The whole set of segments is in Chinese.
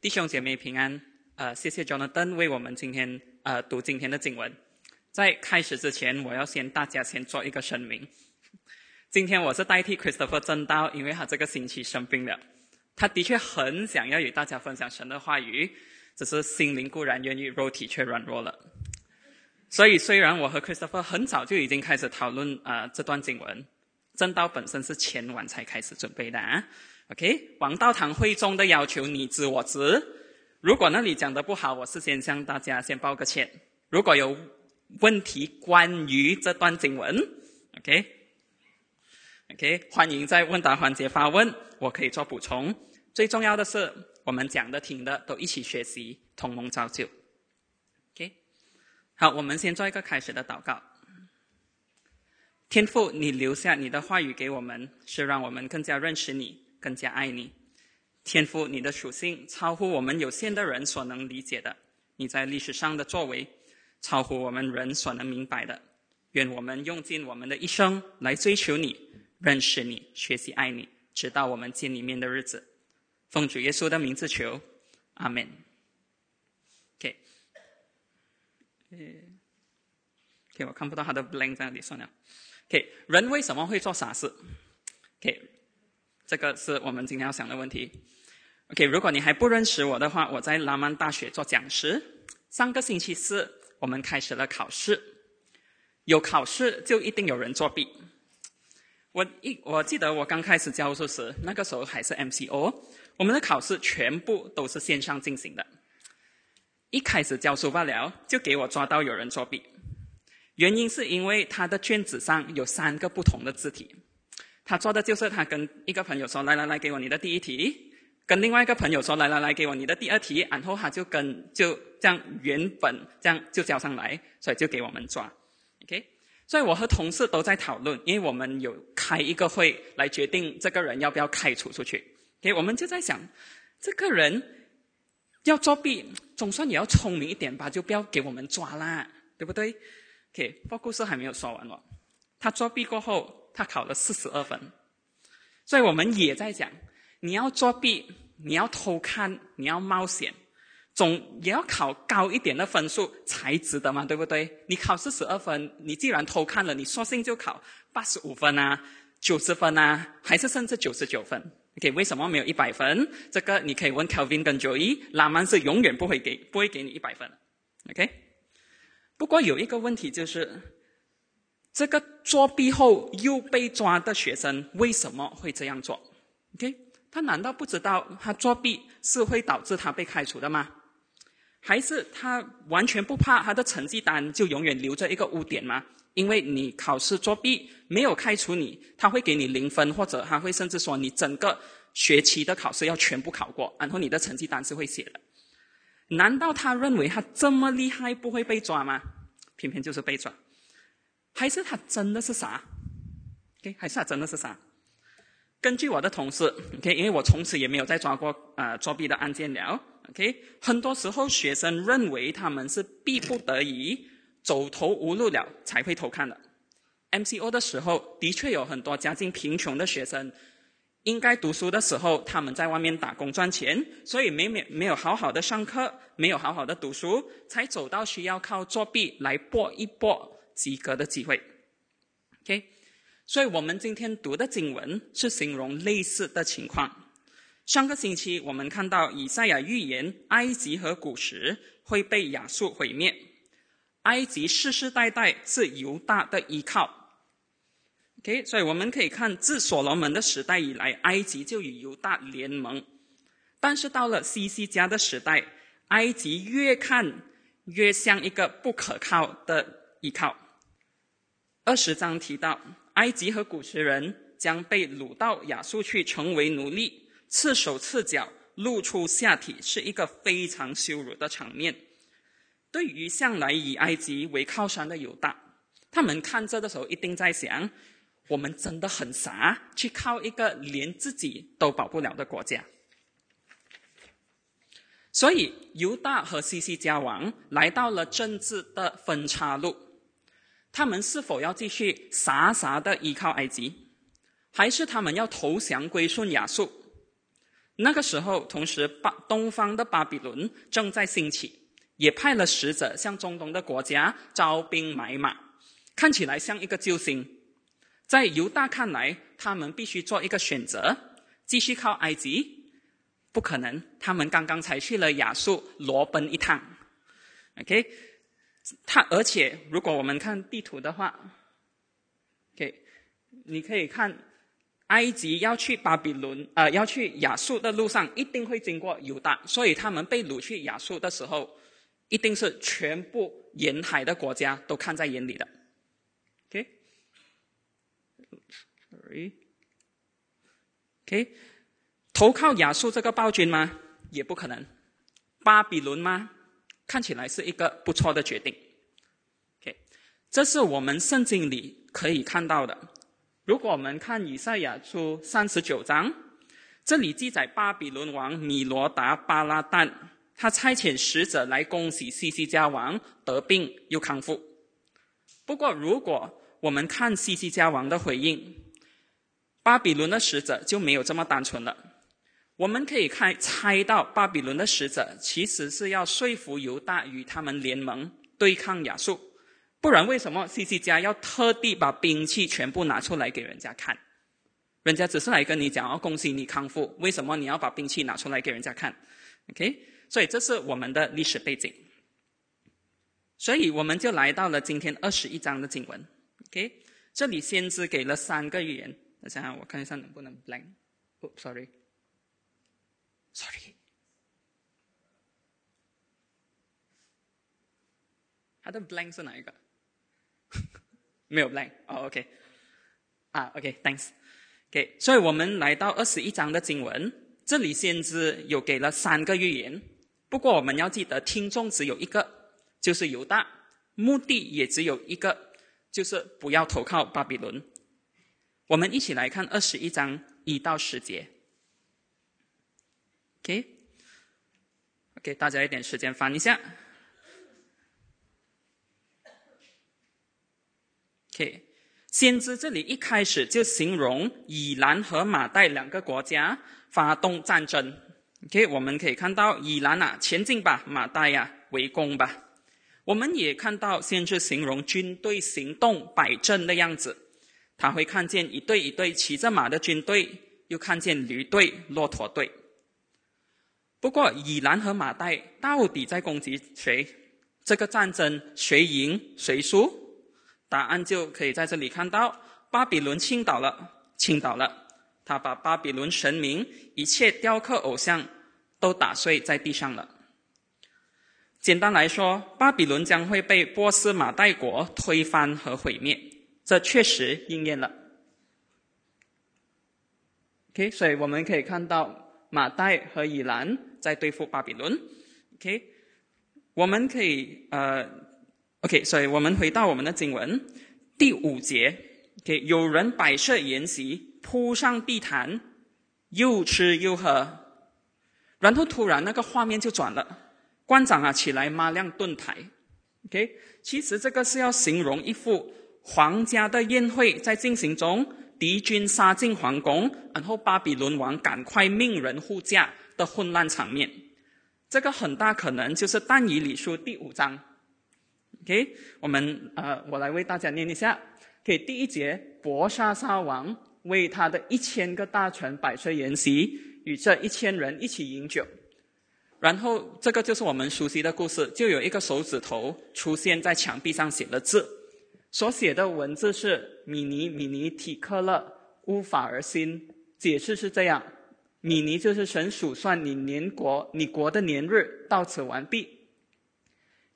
弟兄姐妹平安，呃，谢谢 Jonathan 为我们今天呃读今天的经文。在开始之前，我要先大家先做一个声明。今天我是代替 Christopher 正道，因为他这个星期生病了。他的确很想要与大家分享神的话语，只是心灵固然愿意，肉体却软弱了。所以，虽然我和 Christopher 很早就已经开始讨论啊这段经文，正道本身是前晚才开始准备的啊。OK，王道堂会中的要求你知我知。如果那里讲的不好，我事先向大家先报个歉。如果有问题关于这段经文，OK，OK，欢迎在问答环节发问，我可以做补充。最重要的是，我们讲的听的都一起学习，同盟造就。OK，好，我们先做一个开始的祷告。天父，你留下你的话语给我们，是让我们更加认识你。更加爱你，天赋你的属性超乎我们有限的人所能理解的。你在历史上的作为超乎我们人所能明白的。愿我们用尽我们的一生来追求你、认识你、学习爱你，直到我们见你面的日子。奉主耶稣的名字求，阿门。OK，呃，OK，我看不到他的 blank 在哪里，算了。OK，人为什么会做傻事？OK。这个是我们今天要想的问题。OK，如果你还不认识我的话，我在拉曼大学做讲师。上个星期四，我们开始了考试。有考试就一定有人作弊。我一我记得我刚开始教书时，那个时候还是 MCO，我们的考试全部都是线上进行的。一开始教书罢了，就给我抓到有人作弊。原因是因为他的卷子上有三个不同的字体。他做的就是他跟一个朋友说：“来来来，给我你的第一题。”跟另外一个朋友说：“来来来，给我你的第二题。”然后他就跟就这样原本这样就交上来，所以就给我们抓。OK，所以我和同事都在讨论，因为我们有开一个会来决定这个人要不要开除出去。OK，我们就在想，这个人要作弊，总算也要聪明一点吧，就不要给我们抓啦，对不对？OK，不过故事还没有说完哦。他作弊过后。他考了四十二分，所以我们也在讲，你要作弊，你要偷看，你要冒险，总也要考高一点的分数才值得嘛，对不对？你考四十二分，你既然偷看了，你索性就考八十五分啊，九十分啊，还是甚至九十九分？OK，为什么没有一百分？这个你可以问 Kelvin 跟 Joey，拉曼是永远不会给不会给你一百分，OK？不过有一个问题就是。这个作弊后又被抓的学生为什么会这样做？OK，他难道不知道他作弊是会导致他被开除的吗？还是他完全不怕他的成绩单就永远留着一个污点吗？因为你考试作弊没有开除你，他会给你零分，或者他会甚至说你整个学期的考试要全部考过，然后你的成绩单是会写的。难道他认为他这么厉害不会被抓吗？偏偏就是被抓。还是他真的是傻？OK，还是他真的是傻？根据我的同事，OK，因为我从此也没有再抓过呃作弊的案件了。OK，很多时候学生认为他们是逼不得已、走投无路了才会偷看的。MCO 的时候，的确有很多家境贫穷的学生，应该读书的时候他们在外面打工赚钱，所以没没没有好好的上课，没有好好的读书，才走到需要靠作弊来搏一搏。及格的机会，OK，所以我们今天读的经文是形容类似的情况。上个星期我们看到以赛亚预言，埃及和古时会被亚述毁灭，埃及世世代代是犹大的依靠。OK，所以我们可以看自所罗门的时代以来，埃及就与犹大联盟，但是到了西西家的时代，埃及越看越像一个不可靠的依靠。二十章提到，埃及和古时人将被掳到亚述去，成为奴隶，赤手赤脚，露出下体，是一个非常羞辱的场面。对于向来以埃及为靠山的犹大，他们看这的时候一定在想：我们真的很傻，去靠一个连自己都保不了的国家。所以，犹大和西西家王来到了政治的分岔路。他们是否要继续傻傻的依靠埃及，还是他们要投降归顺亚述？那个时候，同时巴东方的巴比伦正在兴起，也派了使者向中东的国家招兵买马，看起来像一个救星。在犹大看来，他们必须做一个选择：继续靠埃及，不可能，他们刚刚才去了亚述，裸奔一趟。OK，他而且如果我们看地图的话，OK，你可以看。埃及要去巴比伦，呃，要去亚述的路上一定会经过犹大，所以他们被掳去亚述的时候，一定是全部沿海的国家都看在眼里的。OK，sorry，OK，投靠亚述这个暴君吗？也不可能。巴比伦吗？看起来是一个不错的决定。OK，这是我们圣经里可以看到的。如果我们看以赛亚书三十九章，这里记载巴比伦王米罗达巴拉旦，他差遣使者来恭喜西西家王得病又康复。不过，如果我们看西西家王的回应，巴比伦的使者就没有这么单纯了。我们可以看猜到，巴比伦的使者其实是要说服犹大与他们联盟对抗亚述。不然，为什么西西家要特地把兵器全部拿出来给人家看？人家只是来跟你讲哦，恭喜你康复。为什么你要把兵器拿出来给人家看？OK，所以这是我们的历史背景。所以我们就来到了今天二十一章的经文。OK，这里先知给了三个预言。等下我看一下能不能 blank。哦，sorry，sorry。它的 blank 是哪一个？没有 blank 哦，OK，啊，OK，thanks，OK，所以我们来到二十一章的经文，这里先知有给了三个预言，不过我们要记得听众只有一个，就是犹大，目的也只有一个，就是不要投靠巴比伦。我们一起来看二十一章一到十节，OK，OK，大家一点时间翻一下。OK，先知这里一开始就形容以兰和马代两个国家发动战争。OK，我们可以看到以兰啊前进吧，马代呀围攻吧。我们也看到先知形容军队行动摆阵的样子，他会看见一队一队骑着马的军队，又看见驴队、骆驼队。不过以兰和马代到底在攻击谁？这个战争谁赢谁输？答案就可以在这里看到：巴比伦倾倒了，倾倒了。他把巴比伦神明一切雕刻偶像都打碎在地上了。简单来说，巴比伦将会被波斯马代国推翻和毁灭，这确实应验了。OK，所以我们可以看到马代和以兰在对付巴比伦。OK，我们可以呃。OK，所以我们回到我们的经文第五节。OK，有人摆设筵席，铺上地毯，又吃又喝，然后突然那个画面就转了，官长啊起来抹亮盾牌。OK，其实这个是要形容一副皇家的宴会在进行中，敌军杀进皇宫，然后巴比伦王赶快命人护驾的混乱场面。这个很大可能就是但以理书第五章。OK，我们呃，我来为大家念一下。OK，第一节，伯沙沙王为他的一千个大臣摆设筵席，与这一千人一起饮酒。然后这个就是我们熟悉的故事，就有一个手指头出现在墙壁上写了字，所写的文字是米尼米尼提克勒乌法而新。解释是这样：米尼就是神数算你年国，你国的年日到此完毕。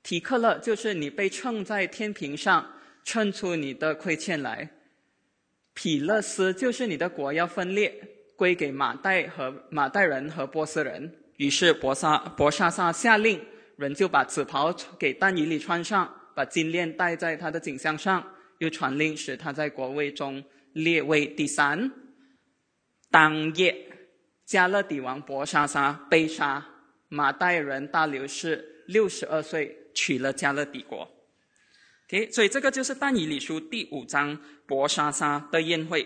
提克勒就是你被称在天平上，称出你的亏欠来。匹勒斯就是你的国要分裂，归给马代和马代人和波斯人。于是博沙博沙沙下令，人就把紫袍给丹尼里穿上，把金链戴在他的颈项上，又传令使他在国位中列位第三。当夜，加勒底王博沙沙被杀，马代人大流士六十二岁。娶了加勒底国，OK，所以这个就是但以理书第五章博沙沙的宴会。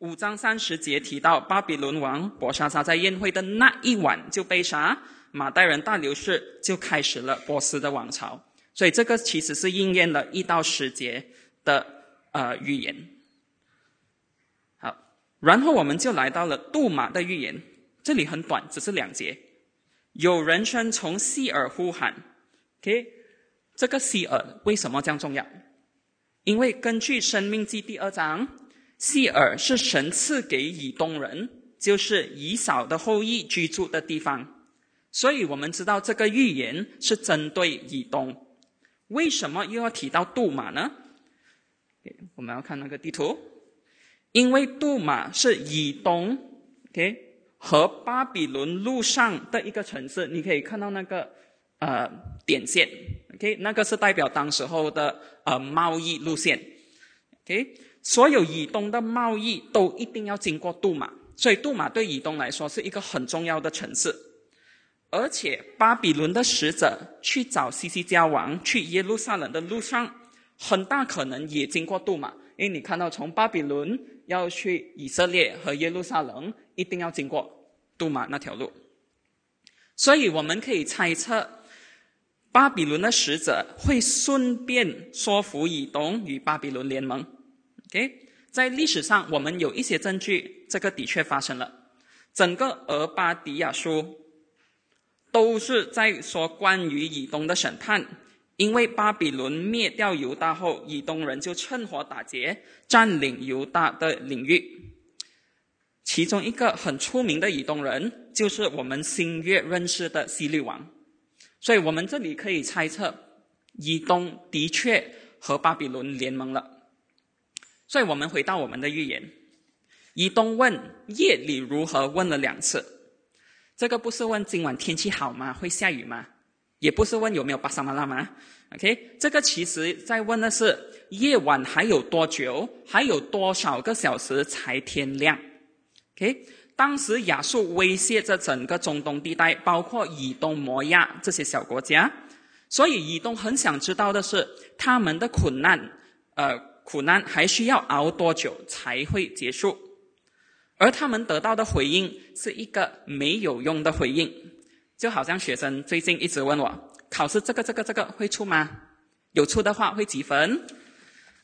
五章三十节提到巴比伦王伯沙撒在宴会的那一晚就被杀，马代人大流士就开始了波斯的王朝。所以这个其实是应验了一到十节的呃预言。好，然后我们就来到了杜马的预言，这里很短，只是两节。有人声从西尔呼喊，OK，这个西尔为什么这样重要？因为根据《生命记》第二章，西尔是神赐给以东人，就是以扫的后裔居住的地方，所以我们知道这个预言是针对以东。为什么又要提到杜马呢？我们要看那个地图，因为杜马是以东，OK。和巴比伦路上的一个城市，你可以看到那个呃点线，OK，那个是代表当时候的呃贸易路线，OK，所有以东的贸易都一定要经过杜马，所以杜马对以东来说是一个很重要的城市，而且巴比伦的使者去找西西家王去耶路撒冷的路上，很大可能也经过杜马，因为你看到从巴比伦要去以色列和耶路撒冷。一定要经过杜马那条路，所以我们可以猜测，巴比伦的使者会顺便说服以东与巴比伦联盟。OK，在历史上我们有一些证据，这个的确发生了。整个俄巴底亚书都是在说关于以东的审判，因为巴比伦灭掉犹大后，以东人就趁火打劫，占领犹大的领域。其中一个很出名的以东人，就是我们新月认识的希律王，所以我们这里可以猜测，以东的确和巴比伦联盟了。所以我们回到我们的预言，以东问夜里如何，问了两次，这个不是问今晚天气好吗？会下雨吗？也不是问有没有巴沙马拉吗？OK，这个其实在问的是夜晚还有多久，还有多少个小时才天亮。OK，当时亚述威胁着整个中东地带，包括以东、摩亚这些小国家，所以以东很想知道的是，他们的苦难，呃，苦难还需要熬多久才会结束？而他们得到的回应是一个没有用的回应，就好像学生最近一直问我，考试这个、这个、这个会出吗？有出的话会几分？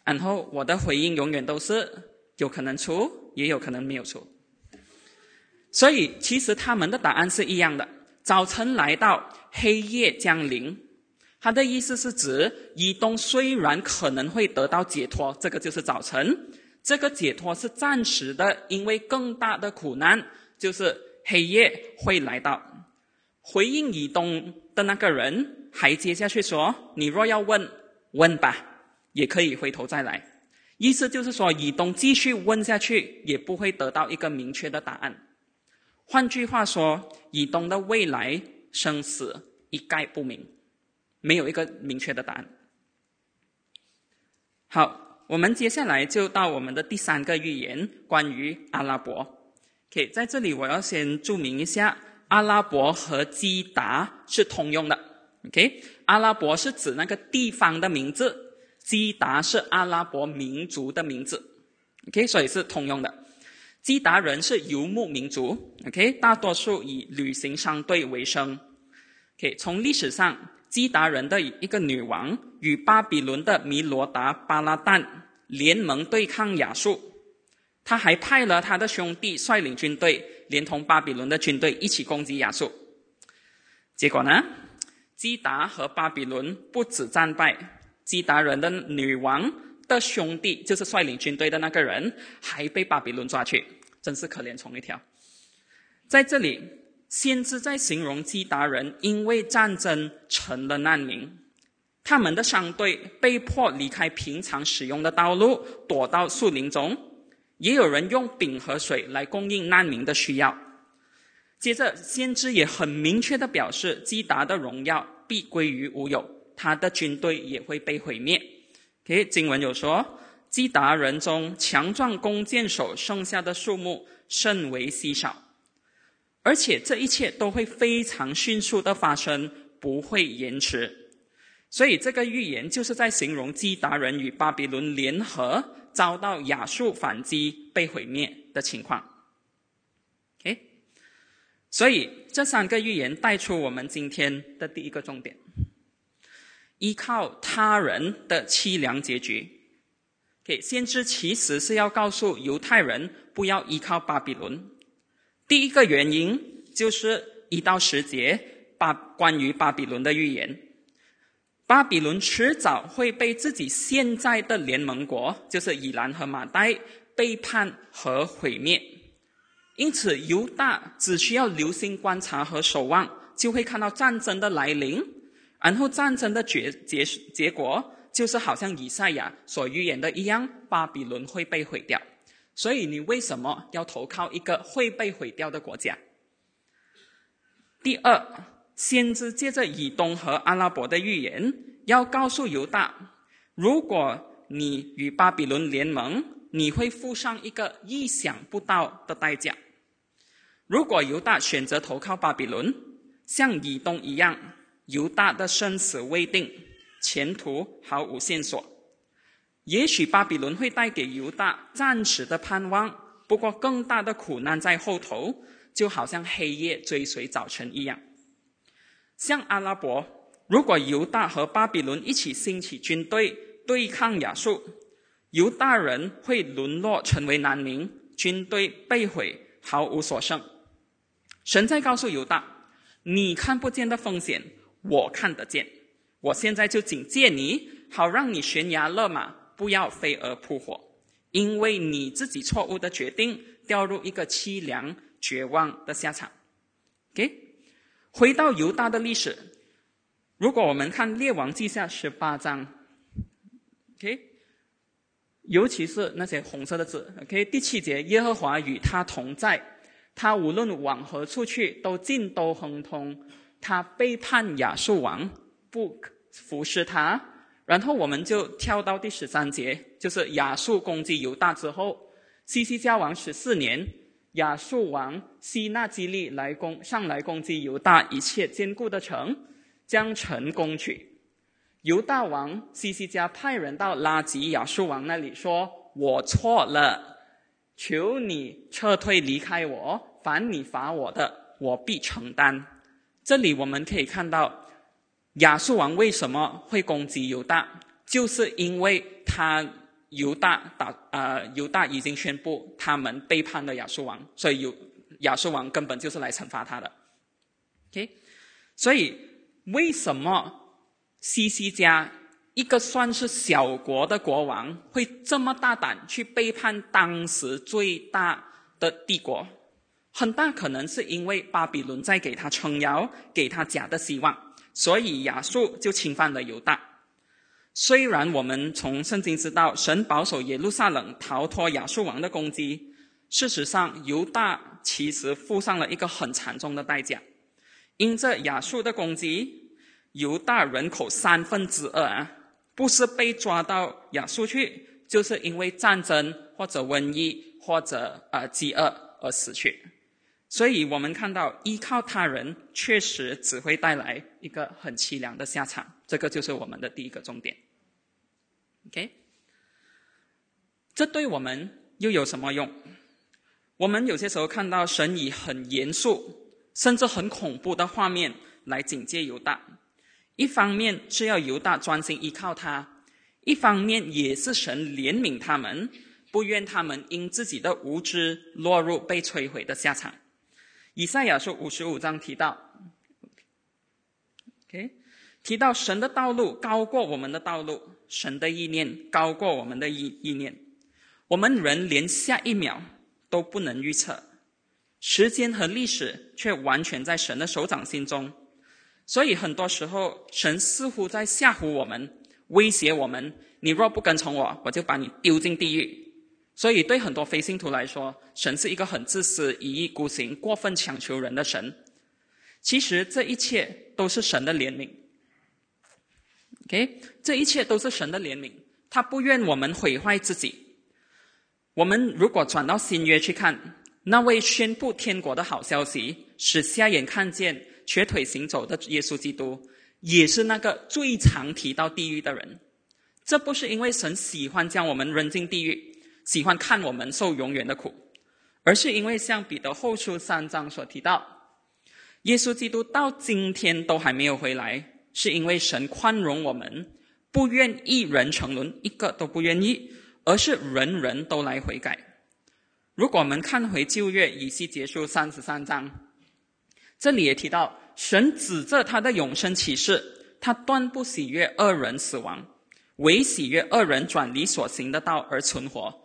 然后我的回应永远都是有可能出，也有可能没有出。所以，其实他们的答案是一样的。早晨来到，黑夜降临。他的意思是指，以东虽然可能会得到解脱，这个就是早晨。这个解脱是暂时的，因为更大的苦难就是黑夜会来到。回应以东的那个人还接下去说：“你若要问，问吧，也可以回头再来。”意思就是说，以东继续问下去，也不会得到一个明确的答案。换句话说，以东的未来生死一概不明，没有一个明确的答案。好，我们接下来就到我们的第三个预言，关于阿拉伯。OK，在这里我要先注明一下，阿拉伯和基达是通用的。OK，阿拉伯是指那个地方的名字，基达是阿拉伯民族的名字。OK，所以是通用的。基达人是游牧民族，OK，大多数以旅行商队为生。OK，从历史上，基达人的一个女王与巴比伦的米罗达巴拉旦联盟对抗亚述，他还派了他的兄弟率领军队，连同巴比伦的军队一起攻击亚述。结果呢，基达和巴比伦不止战败，基达人的女王的兄弟，就是率领军队的那个人，还被巴比伦抓去。真是可怜虫一条。在这里，先知在形容基达人因为战争成了难民，他们的商队被迫离开平常使用的道路，躲到树林中。也有人用饼和水来供应难民的需要。接着，先知也很明确的表示，基达的荣耀必归于无有，他的军队也会被毁灭。OK，经文有说。基达人中强壮弓箭手剩下的数目甚为稀少，而且这一切都会非常迅速的发生，不会延迟。所以这个预言就是在形容基达人与巴比伦联合遭到亚述反击被毁灭的情况。OK，所以这三个预言带出我们今天的第一个重点：依靠他人的凄凉结局。OK，先知其实是要告诉犹太人不要依靠巴比伦。第一个原因就是一到十节巴关于巴比伦的预言。巴比伦迟早会被自己现在的联盟国，就是以兰和马代背叛和毁灭。因此，犹大只需要留心观察和守望，就会看到战争的来临。然后，战争的结结结果就是好像以赛亚所预言的一样，巴比伦会被毁掉。所以，你为什么要投靠一个会被毁掉的国家？第二。先知借着以东和阿拉伯的预言，要告诉犹大：如果你与巴比伦联盟，你会付上一个意想不到的代价。如果犹大选择投靠巴比伦，像以东一样，犹大的生死未定，前途毫无线索。也许巴比伦会带给犹大暂时的盼望，不过更大的苦难在后头，就好像黑夜追随早晨一样。像阿拉伯，如果犹大和巴比伦一起兴起军队对抗亚述，犹大人会沦落成为难民，军队被毁，毫无所剩。神在告诉犹大：你看不见的风险，我看得见。我现在就警戒你，好让你悬崖勒马，不要飞蛾扑火，因为你自己错误的决定，掉入一个凄凉绝望的下场。给。回到犹大的历史，如果我们看《列王记下》十八章，OK，尤其是那些红色的字，OK，第七节，耶和华与他同在，他无论往何处去，都尽都亨通。他背叛亚述王，不服侍他。然后我们就跳到第十三节，就是亚述攻击犹大之后，西西家王十四年。亚述王西纳基利来攻上来攻击犹大一切坚固的城，将城攻取。犹大王西西加派人到拉吉亚述王那里说：“我错了，求你撤退离开我，凡你罚我的，我必承担。”这里我们可以看到，亚述王为什么会攻击犹大，就是因为他。犹大打啊，犹大已经宣布他们背叛了亚述王，所以犹亚述王根本就是来惩罚他的。OK，所以为什么西西家一个算是小国的国王会这么大胆去背叛当时最大的帝国？很大可能是因为巴比伦在给他撑腰，给他假的希望，所以亚述就侵犯了犹大。虽然我们从圣经知道神保守耶路撒冷逃脱亚述王的攻击，事实上犹大其实付上了一个很惨重的代价。因这亚述的攻击，犹大人口三分之二啊，不是被抓到亚述去，就是因为战争或者瘟疫或者呃饥饿而死去。所以我们看到依靠他人确实只会带来一个很凄凉的下场。这个就是我们的第一个重点。OK，这对我们又有什么用？我们有些时候看到神以很严肃，甚至很恐怖的画面来警戒犹大。一方面是要犹大专心依靠他，一方面也是神怜悯他们，不愿他们因自己的无知落入被摧毁的下场。以赛亚书五十五章提到，OK。提到神的道路高过我们的道路，神的意念高过我们的意意念，我们人连下一秒都不能预测，时间和历史却完全在神的手掌心中，所以很多时候神似乎在吓唬我们，威胁我们：你若不跟从我，我就把你丢进地狱。所以对很多非信徒来说，神是一个很自私、一意孤行、过分强求人的神。其实这一切都是神的怜悯。OK，这一切都是神的怜悯，他不愿我们毁坏自己。我们如果转到新约去看，那位宣布天国的好消息，使瞎眼看见、瘸腿行走的耶稣基督，也是那个最常提到地狱的人。这不是因为神喜欢将我们扔进地狱，喜欢看我们受永远的苦，而是因为像彼得后书三章所提到，耶稣基督到今天都还没有回来，是因为神宽容我们，不愿一人沉沦，一个都不愿意，而是人人都来悔改。如果我们看回旧约以西结书三十三章，这里也提到，神指着他的永生启示，他断不喜悦恶人死亡，唯喜悦恶人转离所行的道而存活。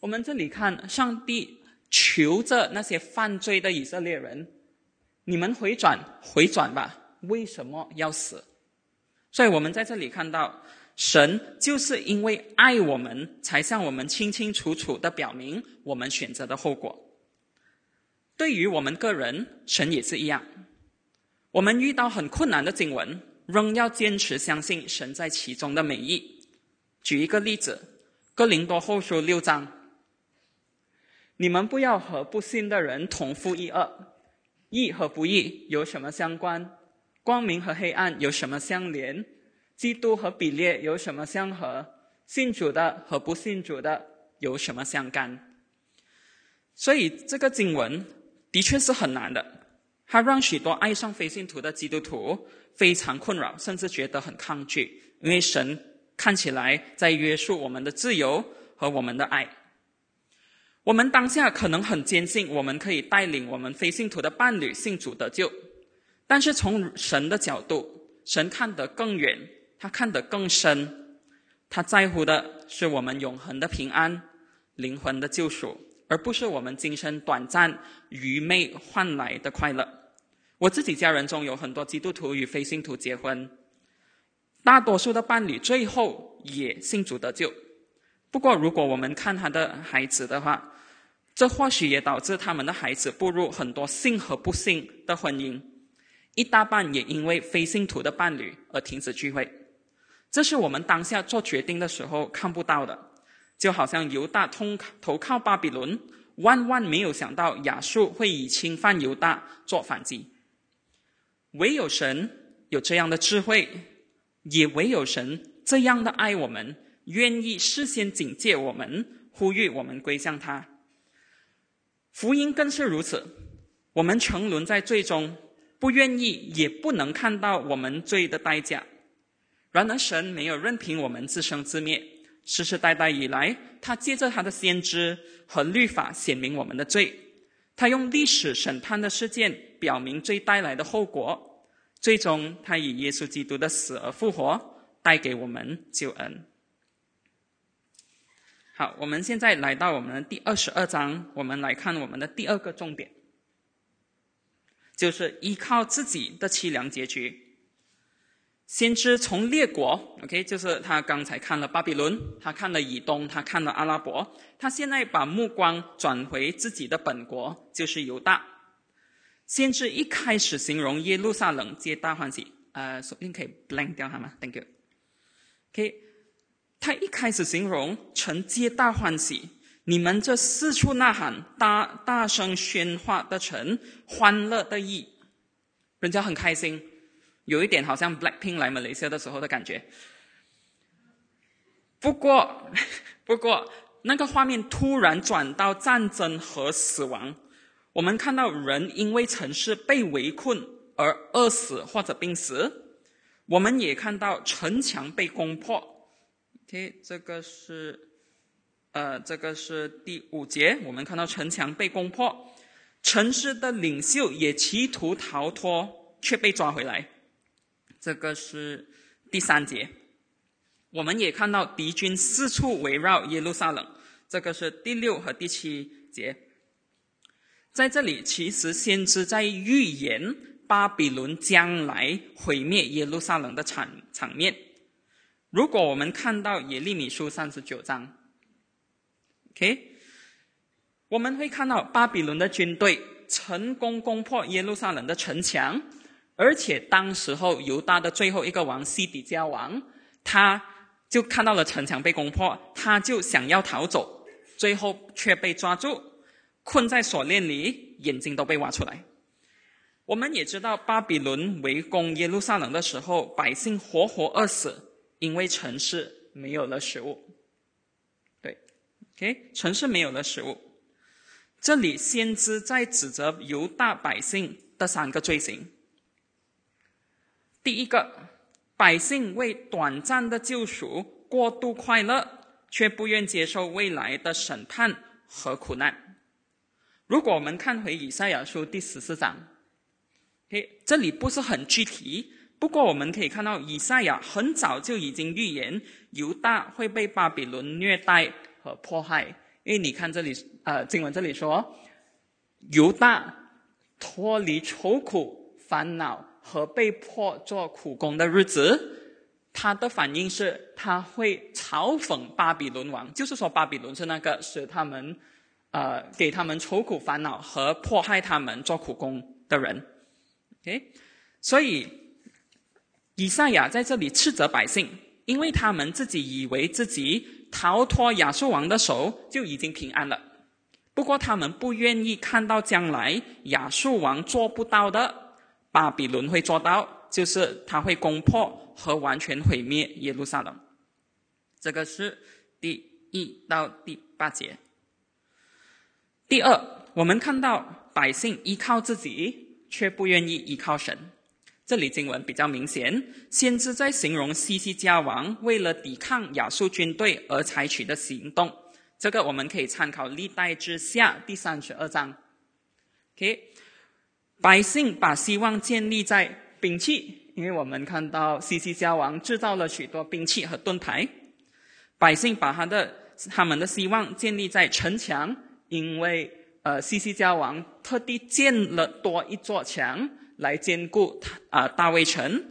我们这里看，上帝求着那些犯罪的以色列人，你们回转，回转吧！为什么要死？所以我们在这里看到。神就是因为爱我们，才向我们清清楚楚的表明我们选择的后果。对于我们个人，神也是一样。我们遇到很困难的经文，仍要坚持相信神在其中的美意。举一个例子，《哥林多后书》六章：你们不要和不信的人同负一恶。义和不义有什么相关？光明和黑暗有什么相连？基督和比列有什么相合？信主的和不信主的有什么相干？所以这个经文的确是很难的，它让许多爱上非信徒的基督徒非常困扰，甚至觉得很抗拒，因为神看起来在约束我们的自由和我们的爱。我们当下可能很坚信我们可以带领我们非信徒的伴侣信主得救，但是从神的角度，神看得更远。他看得更深，他在乎的是我们永恒的平安、灵魂的救赎，而不是我们今生短暂愚昧换来的快乐。我自己家人中有很多基督徒与非信徒结婚，大多数的伴侣最后也信主得救。不过，如果我们看他的孩子的话，这或许也导致他们的孩子步入很多信和不信的婚姻，一大半也因为非信徒的伴侣而停止聚会。这是我们当下做决定的时候看不到的，就好像犹大通投靠巴比伦，万万没有想到亚述会以侵犯犹大做反击。唯有神有这样的智慧，也唯有神这样的爱我们，愿意事先警戒我们，呼吁我们归向他。福音更是如此，我们沉沦在罪中，不愿意也不能看到我们罪的代价。然而，神没有任凭我们自生自灭，世世代代以来，他借着他的先知和律法显明我们的罪，他用历史审判的事件表明罪带来的后果，最终他以耶稣基督的死而复活，带给我们救恩。好，我们现在来到我们的第二十二章，我们来看我们的第二个重点，就是依靠自己的凄凉结局。先知从列国，OK，就是他刚才看了巴比伦，他看了以东，他看了阿拉伯，他现在把目光转回自己的本国，就是犹大。先知一开始形容耶路撒冷皆大欢喜，呃，首先可以 blank 掉它吗？Thank you。OK，他一开始形容城皆大欢喜，你们这四处呐喊、大大声喧哗的城，欢乐的意，人家很开心。有一点好像 Blackpink 来马来西亚的时候的感觉。不过，不过那个画面突然转到战争和死亡，我们看到人因为城市被围困而饿死或者病死，我们也看到城墙被攻破。OK，这个是，呃，这个是第五节，我们看到城墙被攻破，城市的领袖也企图逃脱，却被抓回来。这个是第三节，我们也看到敌军四处围绕耶路撒冷。这个是第六和第七节，在这里其实先知在预言巴比伦将来毁灭耶路撒冷的场场面。如果我们看到耶利米书三十九章，OK，我们会看到巴比伦的军队成功攻破耶路撒冷的城墙。而且当时候犹大的最后一个王西底家王，他就看到了城墙被攻破，他就想要逃走，最后却被抓住，困在锁链里，眼睛都被挖出来。我们也知道巴比伦围攻耶路撒冷的时候，百姓活活饿死，因为城市没有了食物。，OK，城市没有了食物。这里先知在指责犹大百姓的三个罪行。第一个，百姓为短暂的救赎过度快乐，却不愿接受未来的审判和苦难。如果我们看回以赛亚书第十四章，嘿，这里不是很具体，不过我们可以看到以赛亚很早就已经预言犹大会被巴比伦虐待和迫害。因为你看这里，呃，经文这里说，犹大脱离愁苦、烦恼和被迫做苦工的日子，他的反应是他会嘲讽巴比伦王，就是说巴比伦是那个使他们，呃，给他们愁苦、烦恼和迫害他们做苦工的人。OK，所以以赛亚在这里斥责百姓，因为他们自己以为自己。逃脱亚述王的手就已经平安了，不过他们不愿意看到将来亚述王做不到的，巴比伦会做到，就是他会攻破和完全毁灭耶路撒冷。这个是第一到第八节。第二，我们看到百姓依靠自己，却不愿意依靠神。这里经文比较明显，先知在形容西西家王为了抵抗亚述军队而采取的行动。这个我们可以参考历代之下第三十二章。OK，百姓把希望建立在兵器，因为我们看到西西家王制造了许多兵器和盾牌。百姓把他的他们的希望建立在城墙，因为呃西西家王特地建了多一座墙。来兼顾啊大卫城。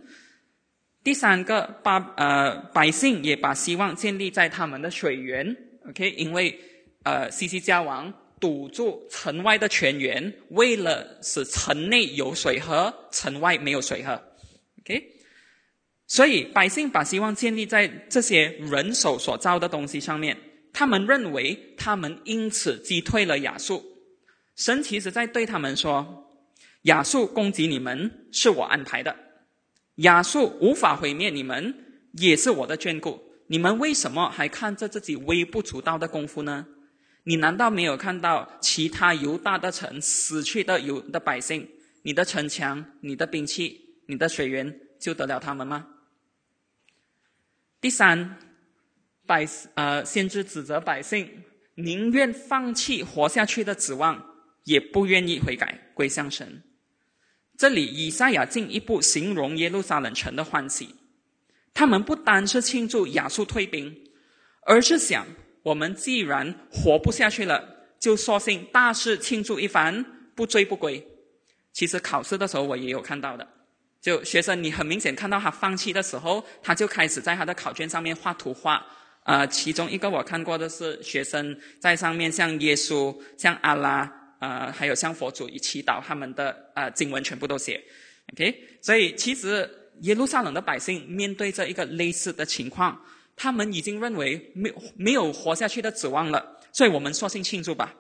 第三个，把呃百姓也把希望建立在他们的水源，OK，因为呃西西家王堵住城外的泉源，为了使城内有水喝，城外没有水喝，OK，所以百姓把希望建立在这些人手所造的东西上面，他们认为他们因此击退了亚述。神其实在对他们说。亚述攻击你们是我安排的，亚述无法毁灭你们，也是我的眷顾。你们为什么还看着自己微不足道的功夫呢？你难道没有看到其他犹大的城死去的犹的百姓？你的城墙、你的兵器、你的水源救得了他们吗？第三，百呃，先知指责百姓宁愿放弃活下去的指望，也不愿意悔改归向神。这里以赛亚进一步形容耶路撒冷城的欢喜，他们不单是庆祝亚述退兵，而是想我们既然活不下去了，就索性大肆庆祝一番，不追不归。其实考试的时候我也有看到的，就学生你很明显看到他放弃的时候，他就开始在他的考卷上面画图画。呃，其中一个我看过的是学生在上面像耶稣，像阿拉。呃，还有向佛祖以祈祷，他们的呃经文全部都写，OK。所以其实耶路撒冷的百姓面对着一个类似的情况，他们已经认为没没有活下去的指望了，所以我们索性庆祝吧。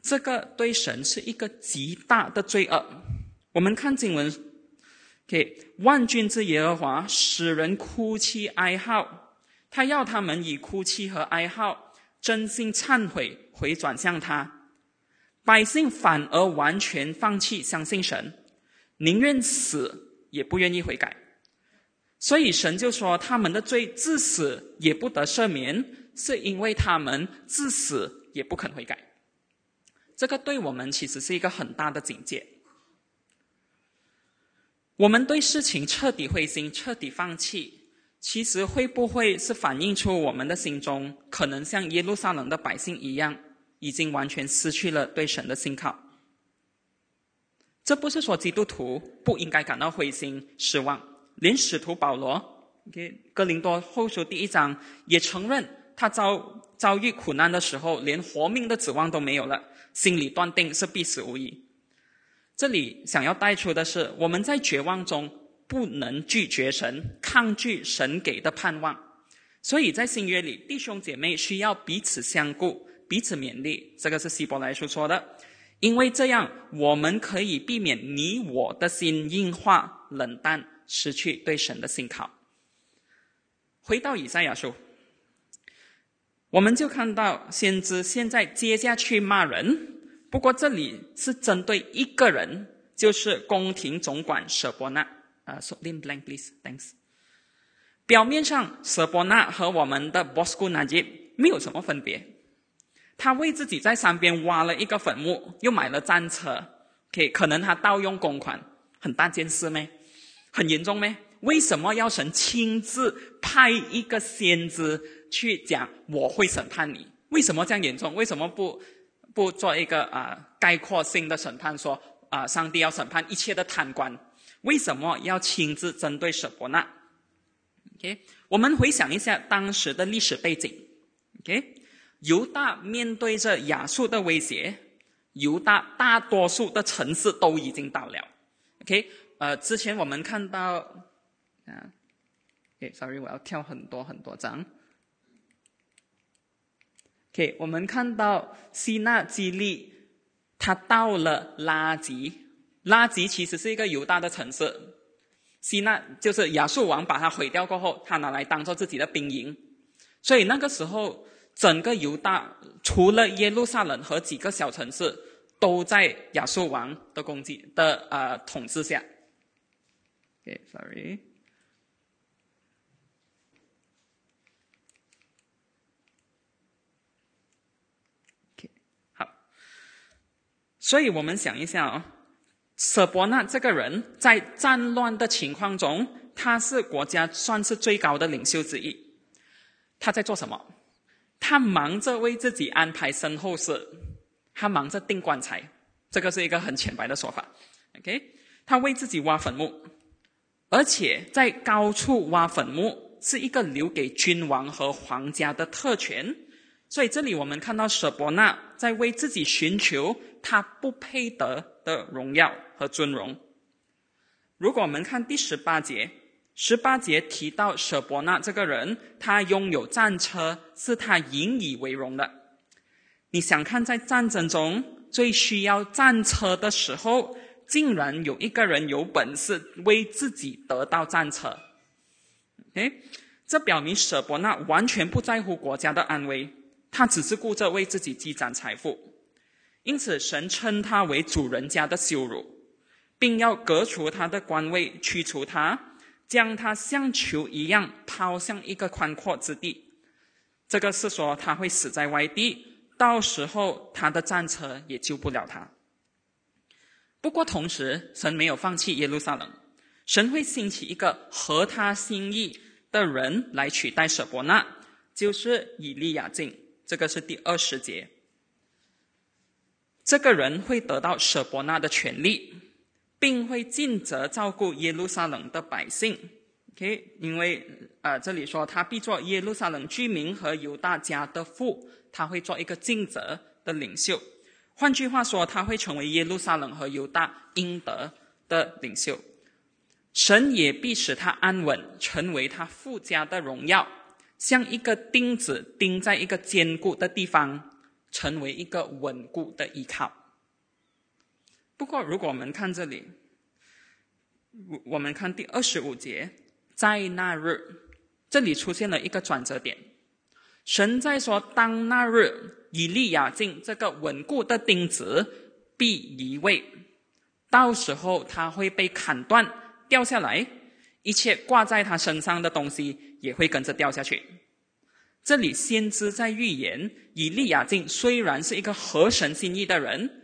这个对神是一个极大的罪恶。我们看经文，OK，万军之耶和华使人哭泣哀号，他要他们以哭泣和哀号真心忏悔，回转向他。百姓反而完全放弃相信神，宁愿死也不愿意悔改，所以神就说他们的罪至死也不得赦免，是因为他们至死也不肯悔改。这个对我们其实是一个很大的警戒。我们对事情彻底灰心、彻底放弃，其实会不会是反映出我们的心中可能像耶路撒冷的百姓一样？已经完全失去了对神的信靠。这不是说基督徒不应该感到灰心失望，连使徒保罗给哥林多后书第一章也承认，他遭遭遇苦难的时候，连活命的指望都没有了，心里断定是必死无疑。这里想要带出的是，我们在绝望中不能拒绝神，抗拒神给的盼望。所以在新约里，弟兄姐妹需要彼此相顾。彼此勉励，这个是希伯来书说的，因为这样我们可以避免你我的心硬化、冷淡，失去对神的信靠。回到以赛亚书，我们就看到先知现在接下去骂人，不过这里是针对一个人，就是宫廷总管舍伯纳。呃，so please，thanks。表面上，舍伯纳和我们的 Bosco Najib 没有什么分别。他为自己在山边挖了一个坟墓，又买了战车。OK，可能他盗用公款，很大件事咩？很严重咩？为什么要神亲自派一个先知去讲我会审判你？为什么这样严重？为什么不不做一个啊概括性的审判？说啊，上帝要审判一切的贪官？为什么要亲自针对舍伯纳？OK，我们回想一下当时的历史背景。OK，犹大面对着亚述的威胁，犹大大多数的城市都已经倒了。OK，呃，之前我们看到啊，OK，Sorry，我要跳很多很多张。OK，我们看到希纳基利，他到了拉吉。拉吉其实是一个犹大的城市，希纳就是亚述王把它毁掉过后，他拿来当做自己的兵营，所以那个时候整个犹大除了耶路撒冷和几个小城市，都在亚述王的攻击的呃统治下。OK，sorry。OK，好，所以我们想一下啊。舍伯纳这个人，在战乱的情况中，他是国家算是最高的领袖之一。他在做什么？他忙着为自己安排身后事，他忙着订棺材。这个是一个很浅白的说法。OK，他为自己挖坟墓，而且在高处挖坟墓是一个留给君王和皇家的特权。所以这里我们看到舍伯纳在为自己寻求他不配得的荣耀。和尊荣。如果我们看第十八节，十八节提到舍伯纳这个人，他拥有战车，是他引以为荣的。你想看，在战争中最需要战车的时候，竟然有一个人有本事为自己得到战车。诶，这表明舍伯纳完全不在乎国家的安危，他只是顾着为自己积攒财富。因此，神称他为主人家的羞辱。并要革除他的官位，驱除他，将他像球一样抛向一个宽阔之地。这个是说他会死在外地，到时候他的战车也救不了他。不过同时，神没有放弃耶路撒冷，神会兴起一个合他心意的人来取代舍伯纳，就是以利亚敬。这个是第二十节。这个人会得到舍伯纳的权利。并会尽责照顾耶路撒冷的百姓，OK？因为啊，这里说他必做耶路撒冷居民和犹大家的父，他会做一个尽责的领袖。换句话说，他会成为耶路撒冷和犹大应得的领袖。神也必使他安稳，成为他富家的荣耀，像一个钉子钉在一个坚固的地方，成为一个稳固的依靠。不过，如果我们看这里，我我们看第二十五节，在那日，这里出现了一个转折点。神在说：“当那日，以利亚敬这个稳固的钉子必移位，到时候他会被砍断掉下来，一切挂在他身上的东西也会跟着掉下去。”这里先知在预言，以利亚敬虽然是一个合神心意的人。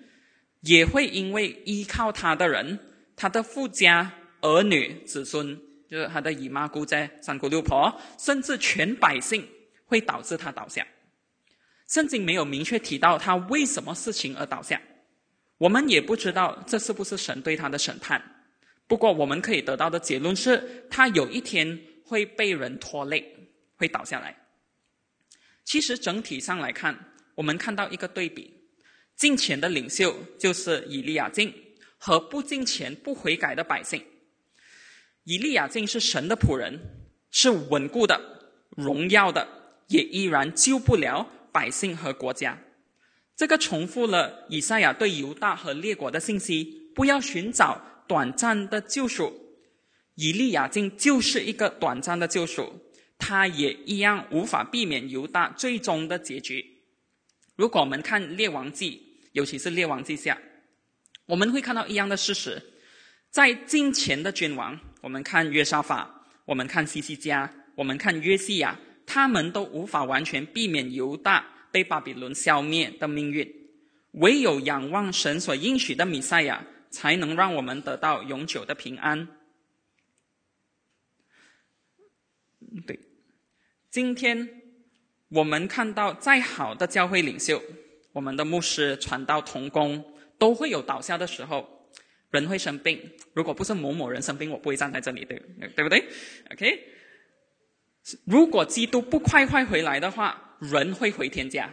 也会因为依靠他的人，他的富家、儿女、子孙，就是他的姨妈姑在、三姑六婆，甚至全百姓，会导致他倒下。圣经没有明确提到他为什么事情而倒下，我们也不知道这是不是神对他的审判。不过我们可以得到的结论是，他有一天会被人拖累，会倒下来。其实整体上来看，我们看到一个对比。敬钱的领袖就是以利亚敬，和不敬钱、不悔改的百姓。以利亚敬是神的仆人，是稳固的、荣耀的，也依然救不了百姓和国家。这个重复了以赛亚对犹大和列国的信息：不要寻找短暂的救赎。以利亚敬就是一个短暂的救赎，他也一样无法避免犹大最终的结局。如果我们看《列王记》，尤其是《列王记下》，我们会看到一样的事实：在近前的君王，我们看约沙法，我们看西西家，我们看约西亚，他们都无法完全避免犹大被巴比伦消灭的命运。唯有仰望神所应许的弥赛亚，才能让我们得到永久的平安。对，今天。我们看到，再好的教会领袖，我们的牧师、传道、同工，都会有倒下的时候，人会生病。如果不是某某人生病，我不会站在这里，对对不对？OK。如果基督不快快回来的话，人会回天家，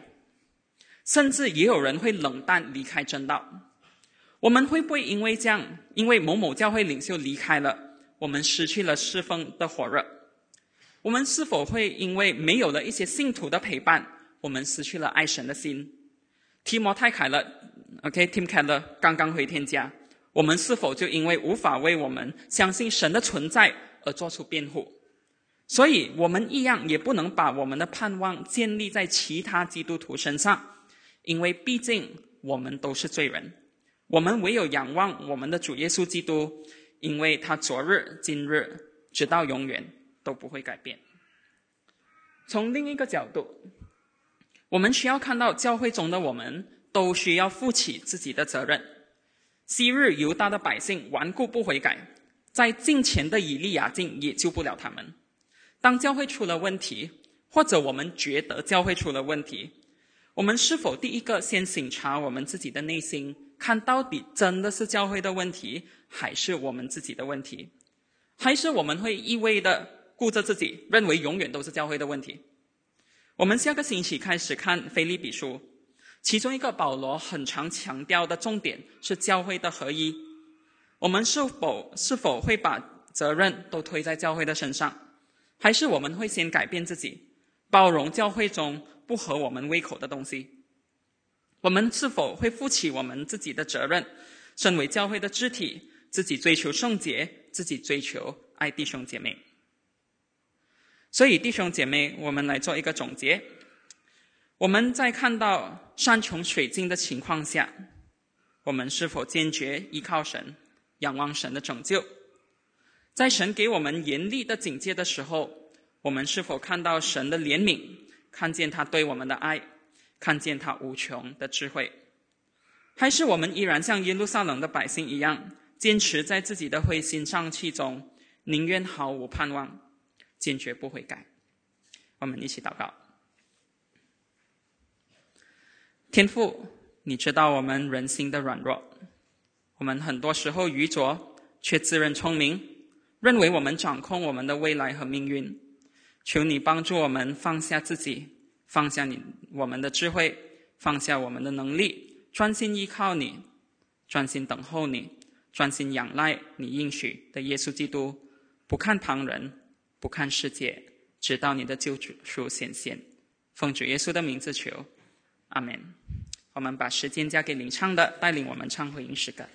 甚至也有人会冷淡离开正道。我们会不会因为这样，因为某某教会领袖离开了，我们失去了侍奉的火热？我们是否会因为没有了一些信徒的陪伴，我们失去了爱神的心？提摩太凯勒，OK，Tim Keller 刚刚回天家，我们是否就因为无法为我们相信神的存在而做出辩护？所以，我们一样也不能把我们的盼望建立在其他基督徒身上，因为毕竟我们都是罪人。我们唯有仰望我们的主耶稣基督，因为他昨日、今日，直到永远。都不会改变。从另一个角度，我们需要看到教会中的我们都需要负起自己的责任。昔日犹大的百姓顽固不悔改，在近前的以利亚敬也救不了他们。当教会出了问题，或者我们觉得教会出了问题，我们是否第一个先审查我们自己的内心，看到底真的是教会的问题，还是我们自己的问题？还是我们会一味的？顾着自己，认为永远都是教会的问题。我们下个星期开始看《腓利比书》，其中一个保罗很常强调的重点是教会的合一。我们是否是否会把责任都推在教会的身上，还是我们会先改变自己，包容教会中不合我们胃口的东西？我们是否会负起我们自己的责任，身为教会的肢体，自己追求圣洁，自己追求爱弟兄姐妹？所以，弟兄姐妹，我们来做一个总结。我们在看到山穷水尽的情况下，我们是否坚决依靠神、仰望神的拯救？在神给我们严厉的警戒的时候，我们是否看到神的怜悯，看见他对我们的爱，看见他无穷的智慧？还是我们依然像耶路撒冷的百姓一样，坚持在自己的灰心丧气中，宁愿毫无盼望？坚决不悔改。我们一起祷告。天父，你知道我们人心的软弱，我们很多时候愚拙，却自认聪明，认为我们掌控我们的未来和命运。求你帮助我们放下自己，放下你我们的智慧，放下我们的能力，专心依靠你，专心等候你，专心仰赖你应许的耶稣基督，不看旁人。不看世界，直到你的救主赎显现。奉主耶稣的名字求，阿门。我们把时间交给领唱的，带领我们唱回应诗歌。